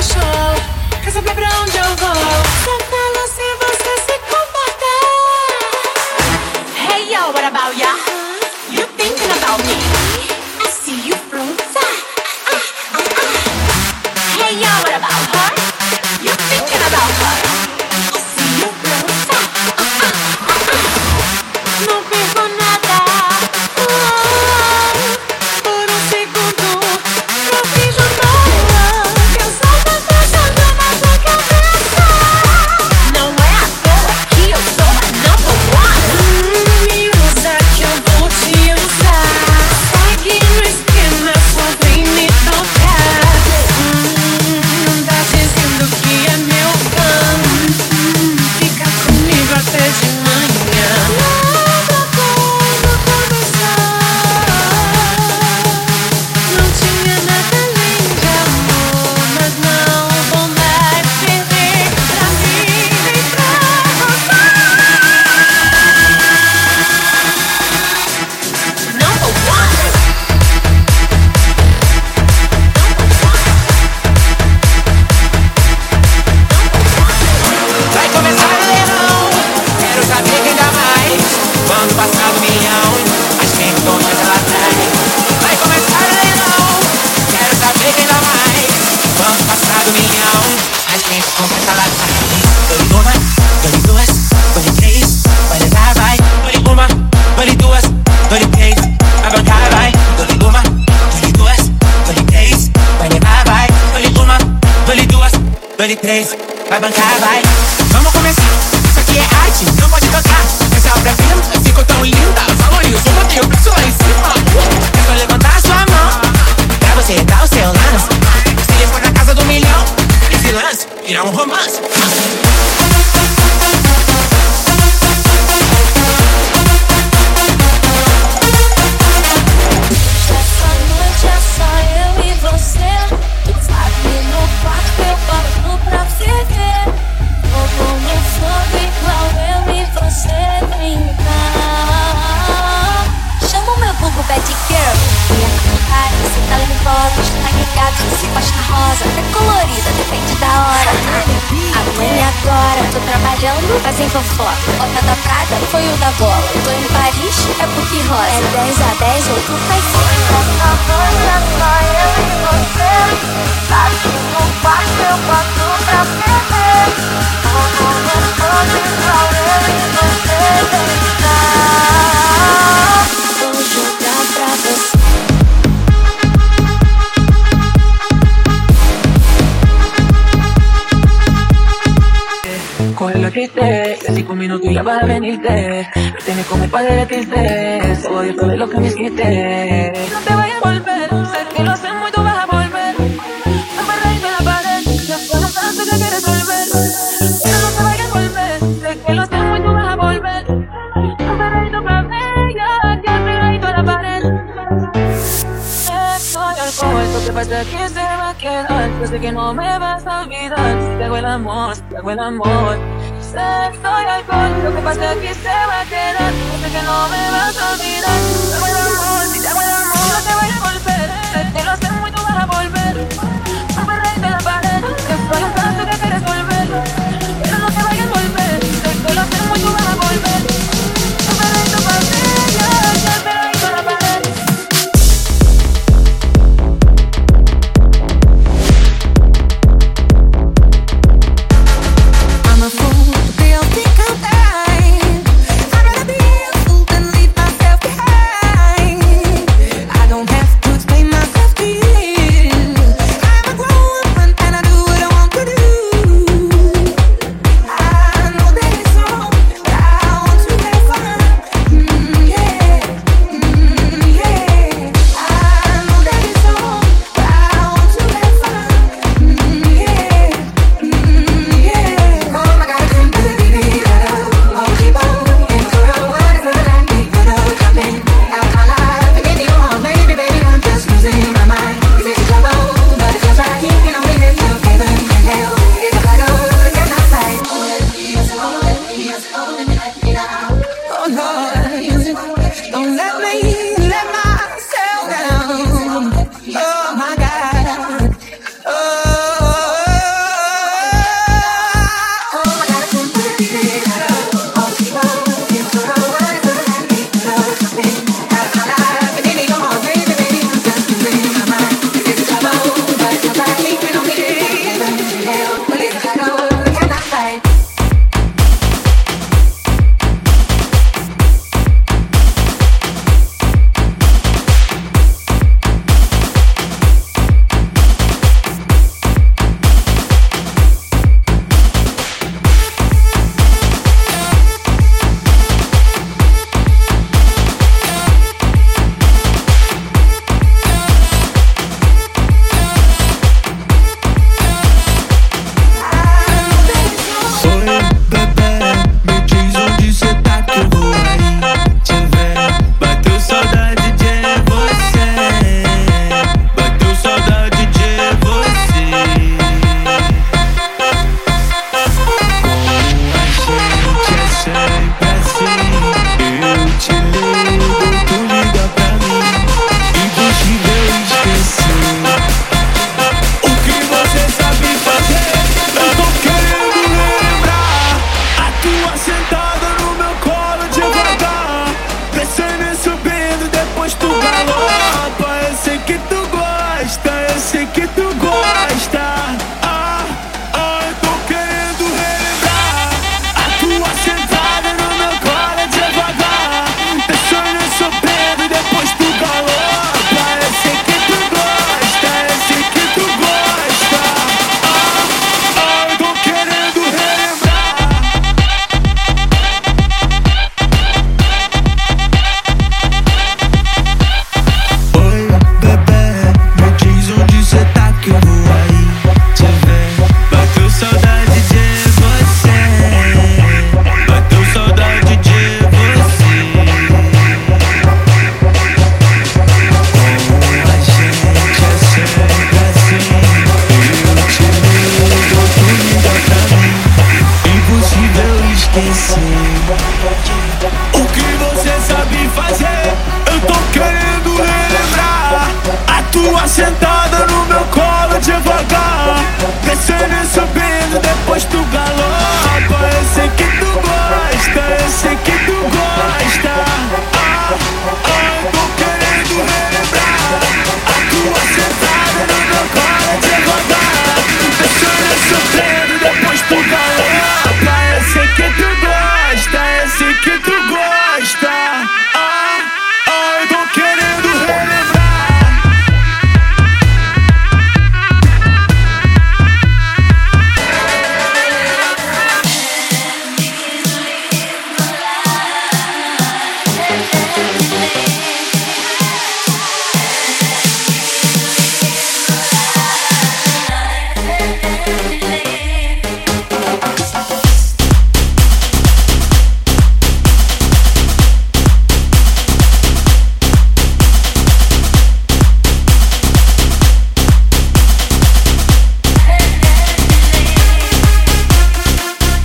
cause I'm popping on your wall. really taste. Carbon carbide. Costa rosa É colorida, depende da hora. Amanhã agora, tô trabalhando Fazem fofoca Bota da Prada, foi o da bola. Tô em Paris, é porque rosa. É 10 a 10 ou tu faz 5 Essa noite é só eu e você. Triste, de cinco minutos ya vas a venirte. Tienes como el padre de triste, Dios sabe lo que me hiciste. No te vayas a volver, sé que lo hacemos y tú vas a volver. No me reís de la pared, ya fue tanto que quieres volver. Pero no te vayas a volver, sé que lo hacemos y tú vas a volver. No me reís de la bella, ya pegadito a la pared. Sexo y alcohol, lo que pasa que se va a quedar. Yo sé que no me vas a olvidar te hago el amor, te hago el amor. Sexo y alcohol, lo que pasa que se va a quedar. Yo sé que no me vas a olvidar te hago el amor, si te hago el amor. No te vayas a volver, sé que lo hacemos y tú vas a volver. Thank you.